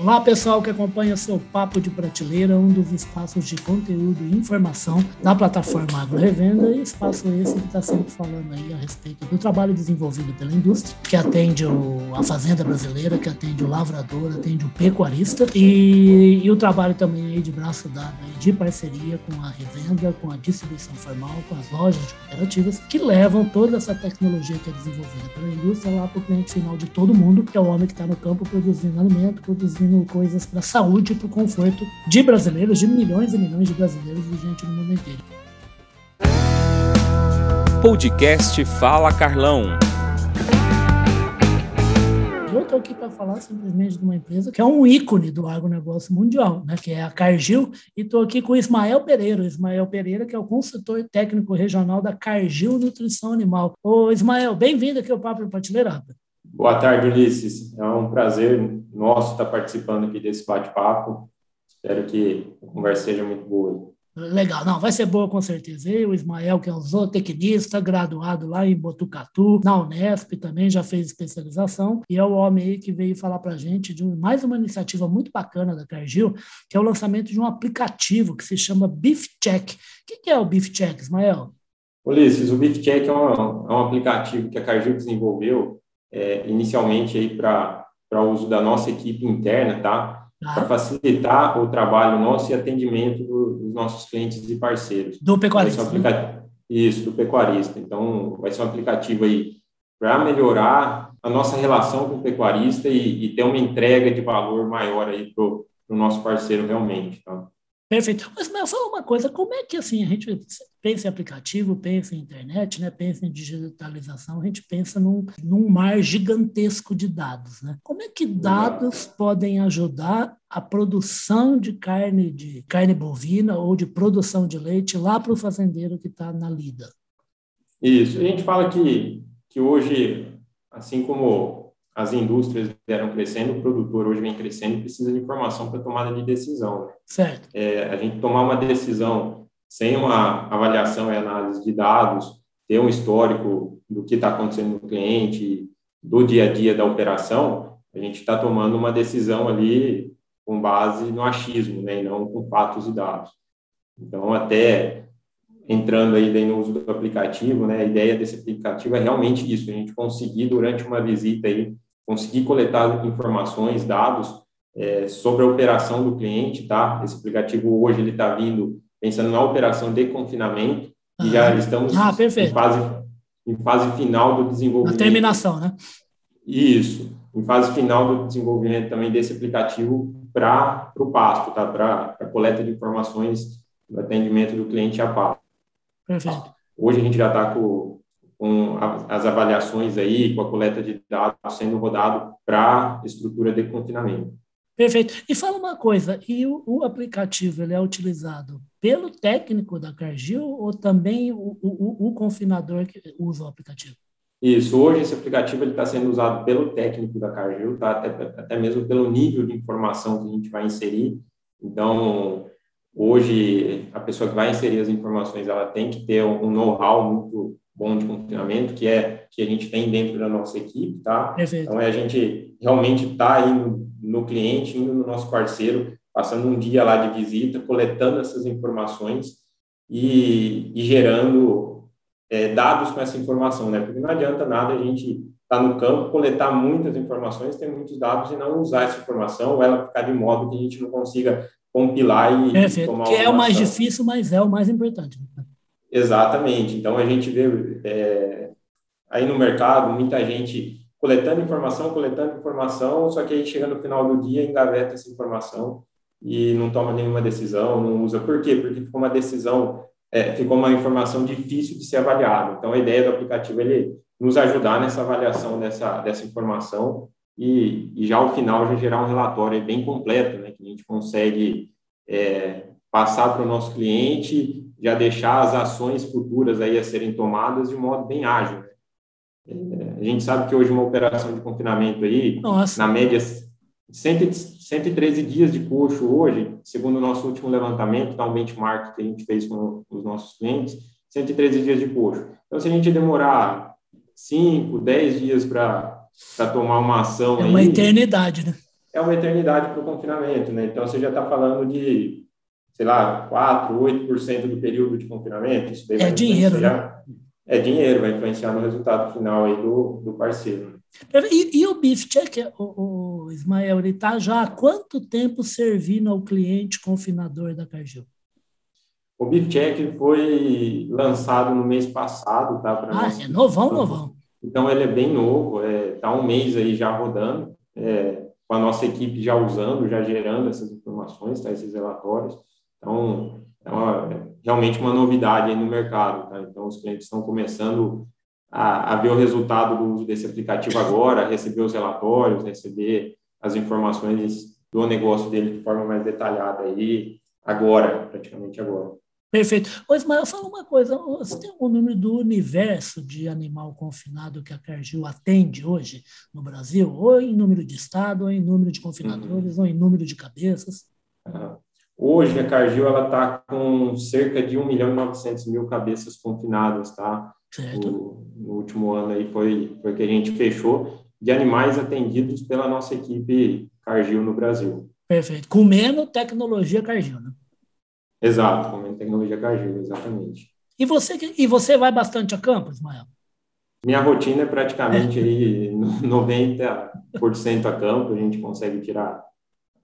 Olá, pessoal que acompanha seu Papo de Prateleira, um dos espaços de conteúdo e informação da plataforma Agro Revenda, e espaço esse que está sempre falando aí a respeito do trabalho desenvolvido pela indústria, que atende o, a fazenda brasileira, que atende o lavrador, atende o pecuarista, e, e o trabalho também aí de braço dado aí, de parceria com a revenda, com a distribuição formal, com as lojas de cooperativas, que levam toda essa tecnologia que é desenvolvida pela indústria lá para o cliente final de todo mundo, que é o homem que está no campo produzindo alimento, produzindo coisas para a saúde e para o conforto de brasileiros, de milhões e milhões de brasileiros e gente no mundo inteiro. Podcast Fala Carlão. Eu estou aqui para falar simplesmente de uma empresa que é um ícone do agronegócio mundial, né, que é a Cargill, e estou aqui com o Ismael Pereira. O Ismael Pereira, que é o consultor técnico regional da Cargill Nutrição Animal. Ô, Ismael, bem-vindo aqui ao Papo Prateleira. Boa tarde, Ulisses. É um prazer nosso estar participando aqui desse bate-papo. Espero que a conversa seja muito boa. Legal, não, vai ser boa com certeza. Eu, o Ismael, que é um zootecnista, graduado lá em Botucatu, na Unesp, também já fez especialização, e é o homem aí que veio falar para a gente de mais uma iniciativa muito bacana da Cargill, que é o lançamento de um aplicativo que se chama Beef Check. O que é o Beef Check, Ismael? Ulisses, o Beef Check é um, é um aplicativo que a Cargill desenvolveu é, inicialmente aí para uso da nossa equipe interna, tá? Ah. Para facilitar o trabalho nosso e atendimento do, dos nossos clientes e parceiros. Do pecuarista. Um né? Isso, do pecuarista. Então, vai ser um aplicativo aí para melhorar a nossa relação com o pecuarista e, e ter uma entrega de valor maior aí para o nosso parceiro realmente. Tá? Perfeito. Mas, mas fala uma coisa, como é que assim a gente pensa em aplicativo, pensa em internet, né? pensa em digitalização, a gente pensa num, num mar gigantesco de dados. Né? Como é que dados podem ajudar a produção de carne de carne bovina ou de produção de leite lá para o fazendeiro que está na lida? Isso. A gente fala que, que hoje, assim como as indústrias vieram crescendo, o produtor hoje vem crescendo e precisa de informação para tomada de decisão. Né? Certo. É, a gente tomar uma decisão sem uma avaliação e análise de dados, ter um histórico do que está acontecendo no cliente, do dia a dia da operação, a gente está tomando uma decisão ali com base no achismo, né, e não com fatos e dados. Então, até entrando aí no uso do aplicativo, né, a ideia desse aplicativo é realmente isso, a gente conseguir durante uma visita aí conseguir coletar informações, dados é, sobre a operação do cliente, tá? Esse aplicativo hoje ele está vindo pensando na operação de confinamento e já estamos ah, em, fase, em fase final do desenvolvimento. A terminação, né? Isso, em fase final do desenvolvimento também desse aplicativo para o pasto, tá? Para a coleta de informações do atendimento do cliente a pasto. Perfeito. Hoje a gente já está com com as avaliações aí, com a coleta de dados sendo rodado para estrutura de confinamento. Perfeito. E fala uma coisa, e o, o, aplicativo ele é utilizado pelo técnico da Cargill ou também o, o, o confinador que usa o aplicativo? Isso, hoje esse aplicativo está sendo usado pelo técnico da Cargill, tá? até, até mesmo pelo nível de informação que a gente vai inserir. Então, hoje, a pessoa que vai inserir as informações, ela tem que ter um know-how muito bom de confinamento, que é que a gente tem dentro da nossa equipe, tá? Perfeito. Então, é a gente realmente tá indo no cliente, indo no nosso parceiro, passando um dia lá de visita, coletando essas informações e, e gerando é, dados com essa informação, né? Porque não adianta nada a gente estar tá no campo, coletar muitas informações, ter muitos dados e não usar essa informação, ou ela ficar de modo que a gente não consiga compilar e, Perfeito. tomar Que é o mais difícil, mas é o mais importante. Exatamente. Então, a gente vê é, aí no mercado muita gente coletando informação, coletando informação, só que aí chega no final do dia, engaveta essa informação e não toma nenhuma decisão, não usa. Por quê? Porque ficou uma decisão, é, ficou uma informação difícil de ser avaliada. Então, a ideia do aplicativo ele nos ajudar nessa avaliação dessa, dessa informação e, e já ao final já gerar um relatório bem completo, né, que a gente consegue é, passar para o nosso cliente já deixar as ações futuras aí a serem tomadas de modo bem ágil. Né? É, a gente sabe que hoje uma operação de confinamento aí, Nossa. na média, 100, 113 dias de coxo hoje, segundo o nosso último levantamento, tá um benchmark que a gente fez com os nossos clientes, 113 dias de coxo. Então, se a gente demorar 5, 10 dias para tomar uma ação... É uma aí, eternidade, né? é uma eternidade para o confinamento, né? Então, você já está falando de, sei lá, 4, 8% do período de confinamento. Isso é dinheiro, né? É dinheiro, vai influenciar no resultado final aí do, do parceiro. E, e o Beef Check, o, o Ismael, ele está já há quanto tempo servindo ao cliente confinador da Cargill? O Beef Check foi lançado no mês passado, tá? ah, nós. é novão, novão. Então, ele é bem novo, está é, tá um mês aí já rodando, é, com a nossa equipe já usando, já gerando essas informações, tá? esses relatórios. Então, é, uma, é realmente uma novidade aí no mercado, tá? Então, os clientes estão começando a, a, ver o resultado do uso desse aplicativo agora, receber os relatórios, receber as informações do negócio dele de forma mais detalhada aí, agora, praticamente agora. Perfeito. Ô, Ismael, fala uma coisa. Você tem algum número do universo de animal confinado que a Cargill atende hoje no Brasil? Ou em número de estado, ou em número de confinadores, uhum. ou em número de cabeças? Hoje, a Cargill está com cerca de 1 milhão e 900 mil cabeças confinadas, tá? Certo. O, no último ano aí foi, foi que a gente fechou de animais atendidos pela nossa equipe Cargill no Brasil. Perfeito. Comendo tecnologia Cargill, né? Exato, com tecnologia Cargill, exatamente. E você, e você vai bastante a campo, Ismael? Minha rotina é praticamente aí 90% a campo, a gente consegue tirar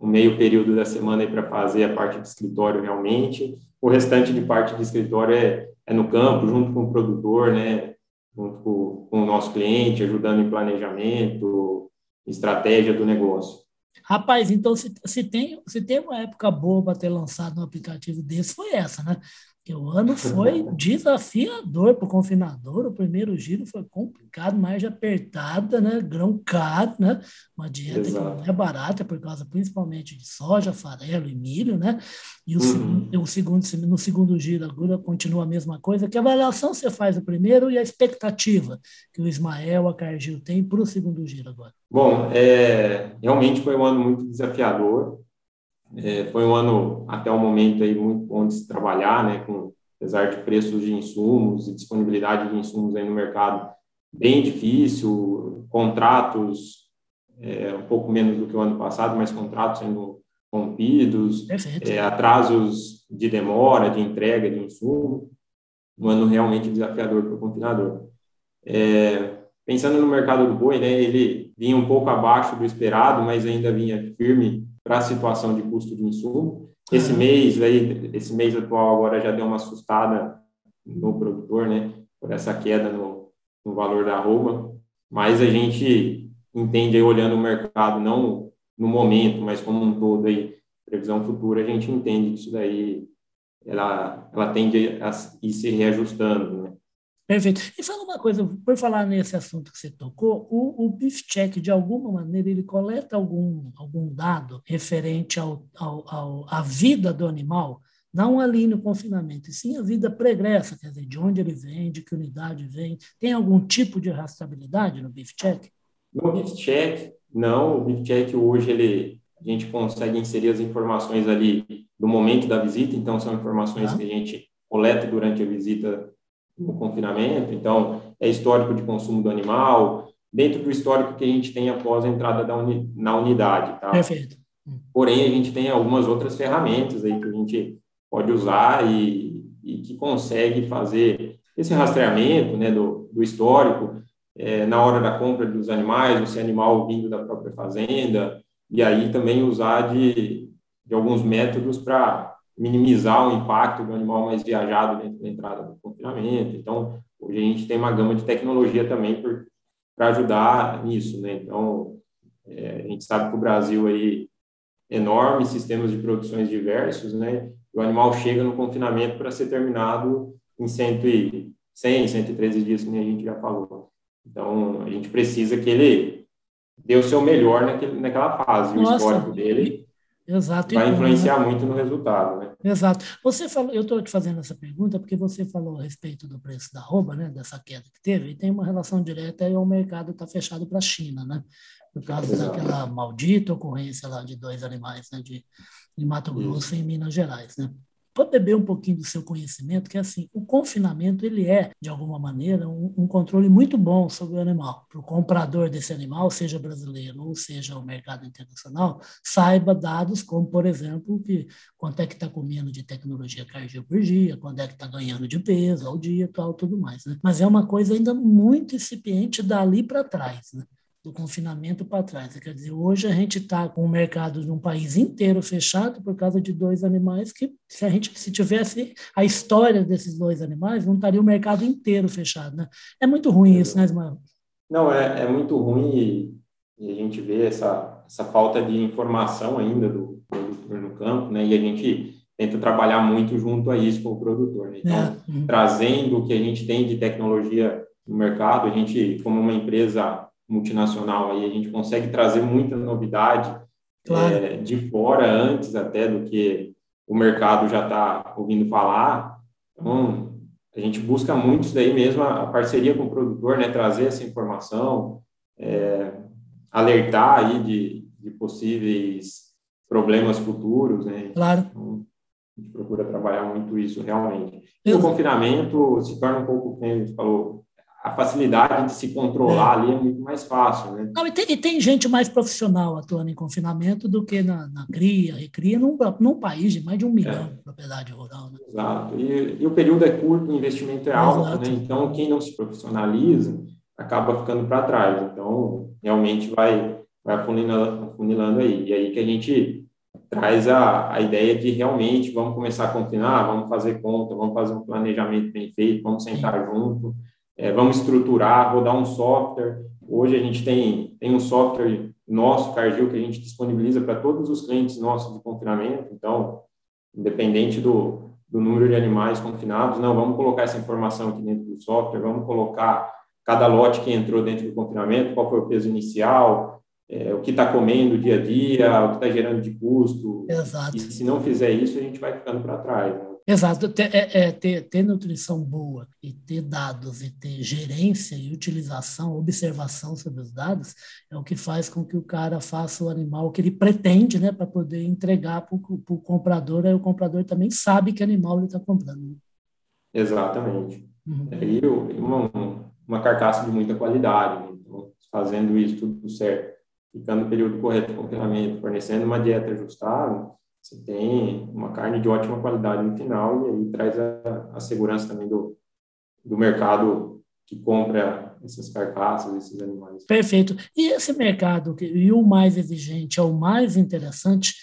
meio período da semana para fazer a parte de escritório realmente. O restante de parte de escritório é, é no campo, junto com o produtor, né? junto com, com o nosso cliente, ajudando em planejamento, estratégia do negócio. Rapaz, então se, se, tem, se tem uma época boa para ter lançado um aplicativo desse, foi essa, né? Porque o ano foi desafiador para o confinador. O primeiro giro foi complicado, mais apertada, né? Grão caro, né? Uma dieta Exato. que não é barata, por causa principalmente de soja, farelo e milho, né? E o, uhum. segundo, o segundo, no segundo giro agora continua a mesma coisa. Que avaliação você faz o primeiro e a expectativa que o Ismael, a Cargill tem para o segundo giro agora? Bom, é, realmente foi um ano muito desafiador. É, foi um ano, até o momento, aí, muito bom de se trabalhar, né, com, apesar de preços de insumos e disponibilidade de insumos aí no mercado bem difícil, contratos é, um pouco menos do que o ano passado, mas contratos sendo rompidos, é, atrasos de demora, de entrega de insumo, um ano realmente desafiador para o confinador. É, pensando no mercado do boi, né, ele vinha um pouco abaixo do esperado, mas ainda vinha firme para a situação de custo de insumo. Esse uhum. mês aí, esse mês atual agora já deu uma assustada no produtor, né, por essa queda no, no valor da arroba, mas a gente entende aí olhando o mercado não no momento, mas como um todo aí, previsão futura, a gente entende que isso daí ela ela tende a ir se reajustando, né? Perfeito. E fala uma coisa, por falar nesse assunto que você tocou, o, o Beef Check, de alguma maneira, ele coleta algum, algum dado referente ao, ao, ao, à vida do animal, não ali no confinamento, e sim a vida pregressa, quer dizer, de onde ele vem, de que unidade vem. Tem algum tipo de rastreabilidade no Beef Check? No Beef Check, não. O Beef Check hoje, ele, a gente consegue inserir as informações ali do momento da visita, então são informações tá. que a gente coleta durante a visita no confinamento, então é histórico de consumo do animal, dentro do histórico que a gente tem após a entrada da uni, na unidade, tá? Perfeito. Porém, a gente tem algumas outras ferramentas aí que a gente pode usar e, e que consegue fazer esse rastreamento, né, do, do histórico, é, na hora da compra dos animais, esse animal vindo da própria fazenda, e aí também usar de, de alguns métodos para minimizar o impacto do animal mais viajado dentro da entrada do confinamento. Então, hoje a gente tem uma gama de tecnologia também para ajudar nisso, né? Então, é, a gente sabe que o Brasil aí enormes sistemas de produções diversos, né? O animal chega no confinamento para ser terminado em 100, 100, 113 dias, como a gente já falou. Então, a gente precisa que ele dê o seu melhor naquele, naquela fase, Nossa, o histórico dele Exato. Vai influenciar muito no resultado, né? Exato. Você falou, eu estou te fazendo essa pergunta porque você falou a respeito do preço da roupa, né? Dessa queda que teve, e tem uma relação direta e o mercado está fechado para a China, né? Por causa Exato. daquela maldita ocorrência lá de dois animais, né? De, de Mato Grosso Isso. e Minas Gerais, né? Para beber um pouquinho do seu conhecimento, que é assim, o confinamento ele é, de alguma maneira, um, um controle muito bom sobre o animal. Para o comprador desse animal, seja brasileiro ou seja o mercado internacional, saiba dados como, por exemplo, que quanto é que está comendo de tecnologia dia, quando é que está ganhando de peso ao dia, tal, tudo mais. Né? Mas é uma coisa ainda muito incipiente dali para trás. Né? Do confinamento para trás. Quer dizer, hoje a gente está com o mercado de um país inteiro fechado por causa de dois animais que, se a gente se tivesse a história desses dois animais, não estaria o mercado inteiro fechado. Né? É muito ruim isso, né, Ismael? Não, é, é muito ruim e, e, a gente vê essa, essa falta de informação ainda do produtor no campo, né? E a gente tenta trabalhar muito junto a isso com o produtor. Né? Então, é. uhum. trazendo o que a gente tem de tecnologia no mercado, a gente, como uma empresa multinacional aí, a gente consegue trazer muita novidade claro. é, de fora antes até do que o mercado já está ouvindo falar. Então, a gente busca muito isso daí mesmo, a, parceria com o produtor, né, trazer essa informação, é, alertar aí de, de, possíveis problemas futuros, né? Claro. Então, a gente procura trabalhar muito isso realmente. E o confinamento se torna um pouco, como falou, a facilidade de se controlar é. ali é muito mais fácil, né? Não, e, tem, e, tem, gente mais profissional atuando em confinamento do que na, na cria, recria, num, num país de mais de um milhão é. de propriedade rural. Né? Exato. E, e, o período é curto, o investimento é alto, Exato. né? Então, quem não se profissionaliza acaba ficando para trás. Então, realmente vai, vai afunilando, afunilando aí. E aí que a gente traz a, a ideia de realmente vamos começar a confinar, vamos fazer conta, vamos fazer um planejamento bem feito, vamos sentar Sim. junto é, vamos estruturar, rodar um software. Hoje a gente tem, tem um software nosso, Cargill, que a gente disponibiliza para todos os clientes nossos de confinamento. Então, independente do, do número de animais confinados, não, vamos colocar essa informação aqui dentro do software, vamos colocar cada lote que entrou dentro do confinamento, qual foi o peso inicial, é, o que está comendo dia a dia, o que está gerando de custo. Exato. E se não fizer isso, a gente vai ficando para trás. Né? Exato, é, é, ter, ter nutrição boa e ter dados e ter gerência e utilização, observação sobre os dados é o que faz com que o cara faça o animal que ele pretende, né, para poder entregar para o comprador, aí o comprador também sabe que animal ele está comprando. Exatamente. Uhum. E uma, uma carcaça de muita qualidade, né? então, fazendo isso tudo certo, ficando no período correto de confinamento, fornecendo uma dieta ajustada, você tem uma carne de ótima qualidade no final e aí traz a, a segurança também do, do mercado que compra essas carcaças, esses animais. Perfeito. E esse mercado, e o mais exigente, é o mais interessante,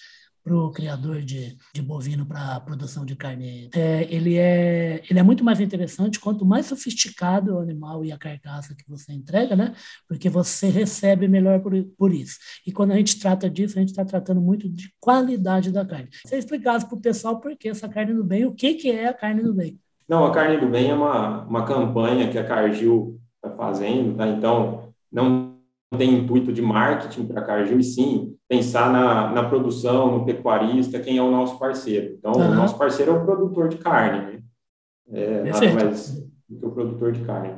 para o criador de, de bovino para produção de carne. É, ele, é, ele é muito mais interessante quanto mais sofisticado o animal e a carcaça que você entrega, né? Porque você recebe melhor por, por isso. E quando a gente trata disso, a gente está tratando muito de qualidade da carne. Você explicasse para o pessoal por que essa carne do bem, o que, que é a carne do bem. Não, a carne do bem é uma, uma campanha que a Cargill está fazendo, tá? Então, não tem intuito de marketing para a Cargill, e sim pensar na, na produção, no pecuarista, quem é o nosso parceiro. Então, uhum. o nosso parceiro é o produtor de carne, né? É, nada mais do que o produtor de carne.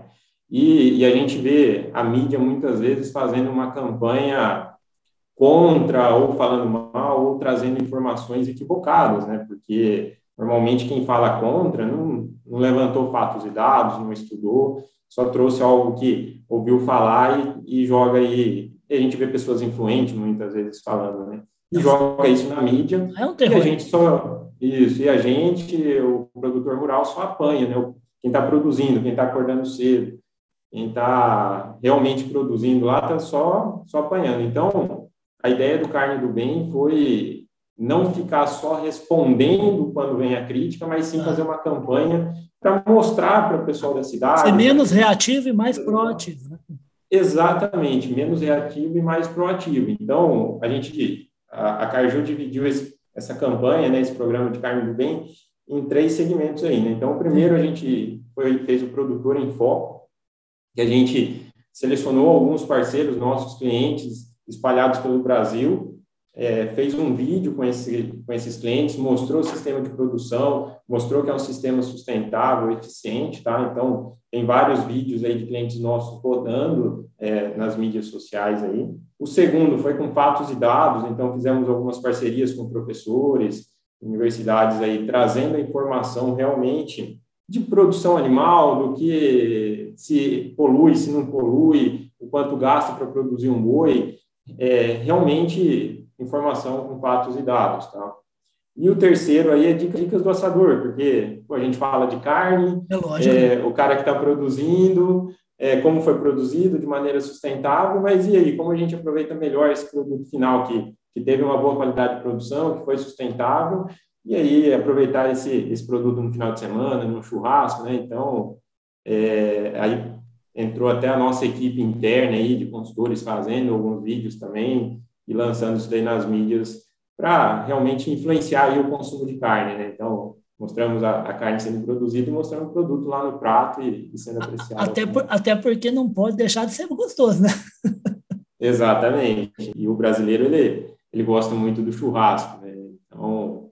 E, e, a gente vê a mídia muitas vezes fazendo uma campanha contra, ou falando mal, ou trazendo informações equivocadas, né? Porque normalmente quem fala contra não, não levantou fatos e dados, não estudou, só trouxe algo que ouviu falar e, e joga aí e a gente vê pessoas influentes muitas vezes falando, né? E joga isso na mídia. É um terror. E a gente só. Isso, e a gente, o produtor rural, só apanha, né? Quem está produzindo, quem está acordando cedo, quem está realmente produzindo lá, está só, só apanhando. Então, a ideia do Carne do Bem foi não ficar só respondendo quando vem a crítica, mas sim fazer uma campanha para mostrar para o pessoal da cidade. Ser menos reativo e mais proativo. Né? Exatamente, menos reativo e mais proativo. Então, a gente, a, a dividiu esse, essa campanha, né, esse programa de carne do bem, em três segmentos aí, né? Então, o primeiro a gente foi, fez o produtor em foco, que a gente selecionou alguns parceiros, nossos clientes, espalhados pelo Brasil, é, fez um vídeo com, esse, com esses clientes, mostrou o sistema de produção, mostrou que é um sistema sustentável, eficiente, tá? Então, tem vários vídeos aí de clientes nossos rodando é, nas mídias sociais aí. O segundo foi com fatos e dados, então fizemos algumas parcerias com professores, universidades aí trazendo a informação realmente de produção animal, do que se polui, se não polui, o quanto gasta para produzir um boi, é, realmente informação com fatos e dados, tá? E o terceiro aí é dicas do assador, porque pô, a gente fala de carne, é é, o cara que está produzindo, é, como foi produzido de maneira sustentável, mas e aí, como a gente aproveita melhor esse produto final que, que teve uma boa qualidade de produção, que foi sustentável, e aí aproveitar esse, esse produto no final de semana, no churrasco, né? Então, é, aí entrou até a nossa equipe interna aí de consultores fazendo alguns vídeos também e lançando isso daí nas mídias para realmente influenciar aí o consumo de carne, né? Então, mostramos a, a, carne sendo produzida e mostrando o produto lá no prato e, e sendo apreciado. Até, por, até porque não pode deixar de ser gostoso, né? Exatamente. E o brasileiro, ele, ele gosta muito do churrasco, né? Então,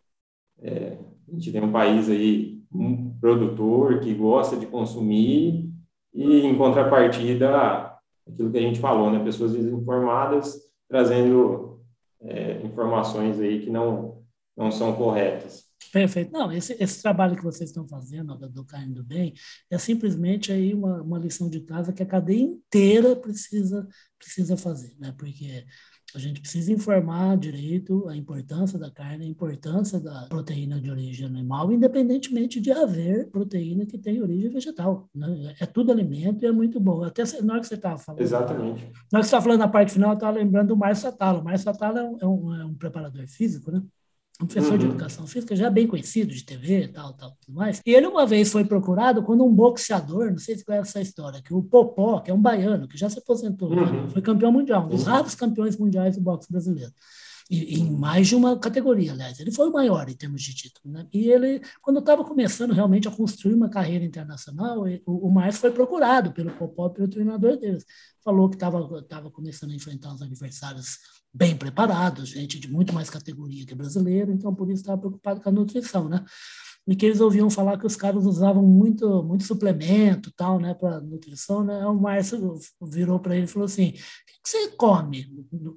é, a gente tem um país aí, um produtor que gosta de consumir e, em contrapartida, aquilo que a gente falou, né? Pessoas desinformadas trazendo é, informações aí que não, não são corretas. Perfeito. Não, esse, esse trabalho que vocês estão fazendo do, do do Bem é simplesmente aí uma, uma lição de casa que a cadeia inteira precisa, precisa fazer, né? Porque a gente precisa informar direito a importância da carne, a importância da proteína de origem animal, independentemente de haver proteína que tem origem vegetal. Né? É tudo alimento e é muito bom. Até na hora que você estava falando. Exatamente. Na hora que você estava falando na parte final, eu estava lembrando do Márcio Satalo. O Márcio um, é um, é um preparador físico, né? Um professor uhum. de educação física já bem conhecido de TV, tal, tal, tudo mais. E ele uma vez foi procurado quando um boxeador, não sei se conhece essa história, que o Popó, que é um baiano, que já se aposentou, uhum. foi campeão mundial, um dos uhum. raros campeões mundiais do boxe brasileiro. Em mais de uma categoria, aliás. Ele foi o maior em termos de título. Né? E ele, quando estava começando realmente a construir uma carreira internacional, o, o Márcio foi procurado pelo Popó, pelo treinador deles. Falou que estava começando a enfrentar os adversários bem preparados, gente de muito mais categoria que brasileiro, então por isso estava preocupado com a nutrição, né? E que eles ouviam falar que os caras usavam muito, muito suplemento tal, né, para nutrição, né? O Márcio virou para ele e falou assim: que você come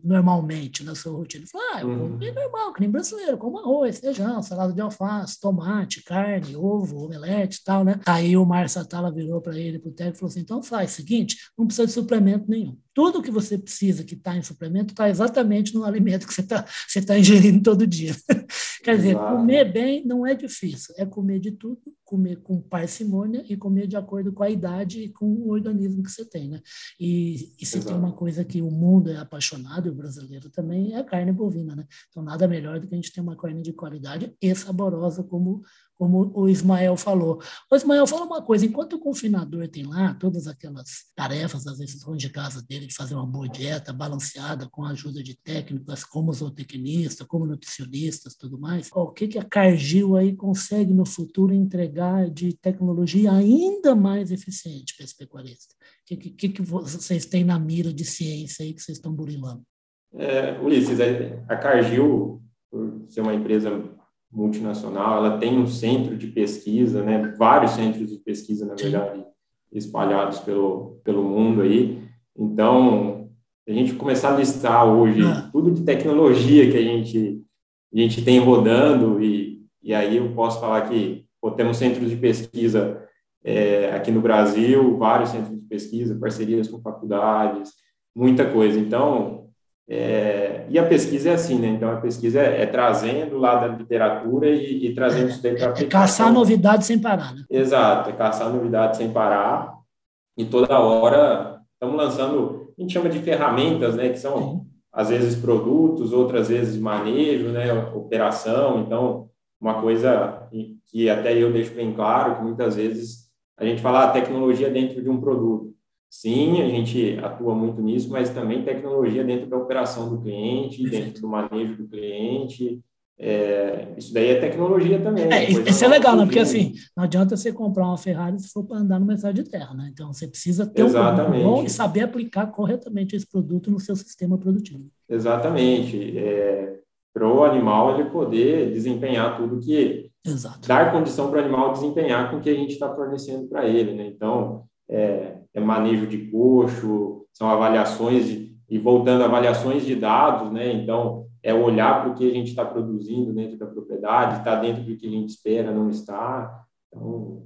normalmente na sua rotina? Ele falou, ah, eu como bem uhum. normal, que nem brasileiro, como arroz, feijão, salada de alface, tomate, carne, ovo, omelete e tal, né? Aí o Márcio Atala virou para ele, para o técnico, e falou assim, então faz o seguinte, não precisa de suplemento nenhum. Tudo que você precisa que está em suplemento está exatamente no alimento que você está você tá ingerindo todo dia. Quer dizer, Exato. comer bem não é difícil, é comer de tudo, comer com parcimônia e comer de acordo com a idade e com o organismo que você tem, né? E, e se Exato. tem uma coisa que o mundo é apaixonado, e o brasileiro também, é a carne bovina, né? Então, nada melhor do que a gente ter uma carne de qualidade e saborosa como como o Ismael falou. O Ismael fala uma coisa: enquanto o confinador tem lá todas aquelas tarefas, as decisões de casa dele, de fazer uma boa dieta balanceada, com a ajuda de técnicas como zootecnista, como nutricionistas, tudo mais, o que, que a Cargill aí consegue no futuro entregar de tecnologia ainda mais eficiente para esse pecuarista? O que, que, que vocês têm na mira de ciência aí que vocês estão burilando? É, Ulisses, a Cargill, por ser uma empresa multinacional, ela tem um centro de pesquisa, né, vários centros de pesquisa, na verdade, espalhados pelo, pelo mundo aí. Então, a gente começar a listar hoje ah. tudo de tecnologia que a gente, a gente tem rodando, e, e aí eu posso falar que pô, temos centros de pesquisa é, aqui no Brasil, vários centros de pesquisa, parcerias com faculdades, muita coisa. Então, é, e a pesquisa é assim, né? Então, a pesquisa é, é trazendo lá da literatura e, e trazendo isso daí para É, é caçar novidades sem parar, né? Exato, é caçar novidades sem parar. E toda hora estamos lançando, a gente chama de ferramentas, né? Que são, Sim. às vezes, produtos, outras vezes manejo, né? Operação. Então, uma coisa que até eu deixo bem claro, que muitas vezes a gente fala a ah, tecnologia dentro de um produto. Sim, a gente atua muito nisso, mas também tecnologia dentro da operação do cliente, dentro do manejo do cliente. É, isso daí é tecnologia também. É, isso é legal, né? Porque assim, não adianta você comprar uma Ferrari se for para andar no mercado de terra, né? Então você precisa ter Exatamente. um bom e saber aplicar corretamente esse produto no seu sistema produtivo. Exatamente. É, para o animal ele poder desempenhar tudo que Exato. dar condição para o animal desempenhar com o que a gente está fornecendo para ele, né? Então é, é manejo de coxo, são avaliações de, e voltando avaliações de dados, né? Então, é olhar para o que a gente está produzindo dentro da propriedade, está dentro do que a gente espera, não está. Então,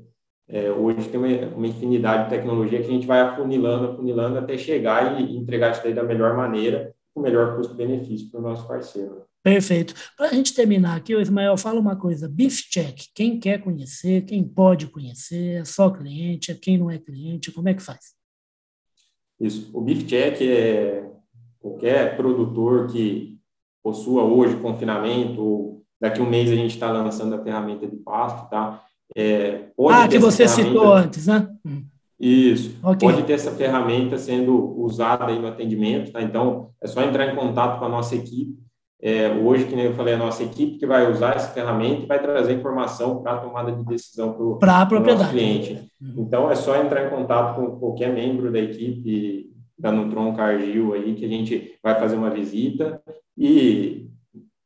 é, hoje tem uma, uma, infinidade de tecnologia que a gente vai afunilando, afunilando até chegar e entregar isso daí da melhor maneira, com o melhor custo-benefício para o nosso parceiro. Perfeito. Para a gente terminar aqui, o Ismael fala uma coisa: Beef Check. Quem quer conhecer, quem pode conhecer, é só cliente, é quem não é cliente, como é que faz? Isso. O Beef Check é qualquer produtor que possua hoje confinamento, ou daqui a um mês a gente está lançando a ferramenta de pasto, tá? É, ah, que você citou antes, né? Hum. Isso. Okay. Pode ter essa ferramenta sendo usada aí no atendimento, tá? Então, é só entrar em contato com a nossa equipe. É, hoje, que nem eu falei, a nossa equipe que vai usar essa ferramenta e vai trazer informação para a tomada de decisão para o nosso cliente. Uhum. Então, é só entrar em contato com qualquer membro da equipe da Nutron Cargill aí, que a gente vai fazer uma visita e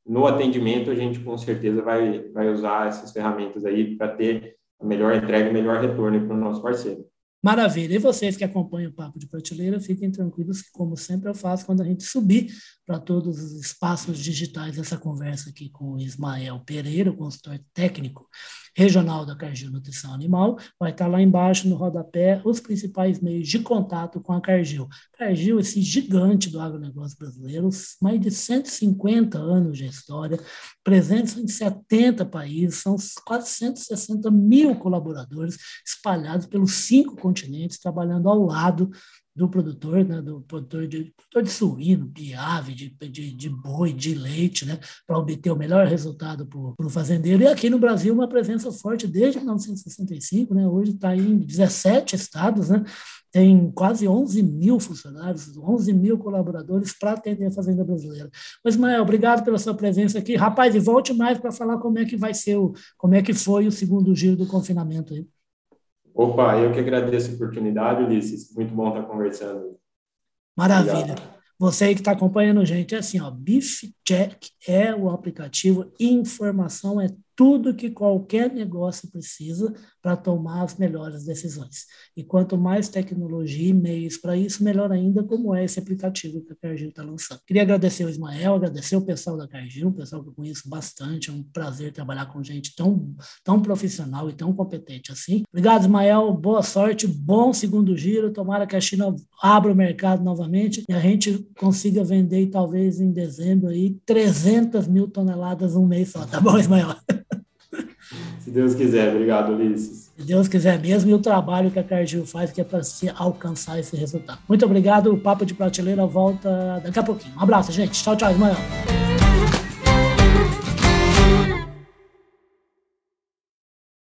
no atendimento a gente com certeza vai, vai usar essas ferramentas aí para ter a melhor entrega e melhor retorno para o nosso parceiro. Maravilha. E vocês que acompanham o Papo de Prateleira, fiquem tranquilos que, como sempre eu faço, quando a gente subir para todos os espaços digitais essa conversa aqui com o Ismael Pereira, o consultor técnico regional da Cargill Nutrição Animal, vai estar lá embaixo no rodapé os principais meios de contato com a Cargill. Cargill, esse gigante do agronegócio brasileiro, mais de 150 anos de história, presentes em 70 países, são quase 160 mil colaboradores espalhados pelos cinco continentes, trabalhando ao lado do produtor, né, do produtor de, produtor de suíno, de ave, de, de, de boi, de leite, né, para obter o melhor resultado para o fazendeiro. E aqui no Brasil, uma presença forte desde 1965, né, hoje está em 17 estados, né, tem quase 11 mil funcionários, 11 mil colaboradores para atender a Fazenda Brasileira. Mas, Ismael, obrigado pela sua presença aqui. Rapaz, e volte mais para falar como é que vai ser, o, como é que foi o segundo giro do confinamento aí. Opa, eu que agradeço a oportunidade, Ulisses. Muito bom estar conversando. Maravilha. Obrigado. Você aí que está acompanhando a gente, é assim, ó, Beef Check é o aplicativo, informação é tudo que qualquer negócio precisa para tomar as melhores decisões. E quanto mais tecnologia e meios para isso, melhor ainda como é esse aplicativo que a Cargill está lançando. Queria agradecer o Ismael, agradecer o pessoal da Cargill, um pessoal que eu conheço bastante, é um prazer trabalhar com gente tão, tão profissional e tão competente assim. Obrigado, Ismael, boa sorte, bom segundo giro, tomara que a China abra o mercado novamente e a gente consiga vender talvez em dezembro aí 300 mil toneladas um mês só, tá bom, Ismael? Se Deus quiser. Obrigado, Ulisses. Se Deus quiser mesmo, e o trabalho que a Cargill faz, que é para se alcançar esse resultado. Muito obrigado. O Papo de Prateleira volta daqui a pouquinho. Um abraço, gente. Tchau, tchau, Ismael.